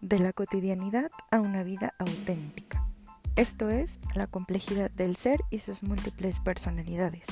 de la cotidianidad a una vida auténtica. Esto es la complejidad del ser y sus múltiples personalidades.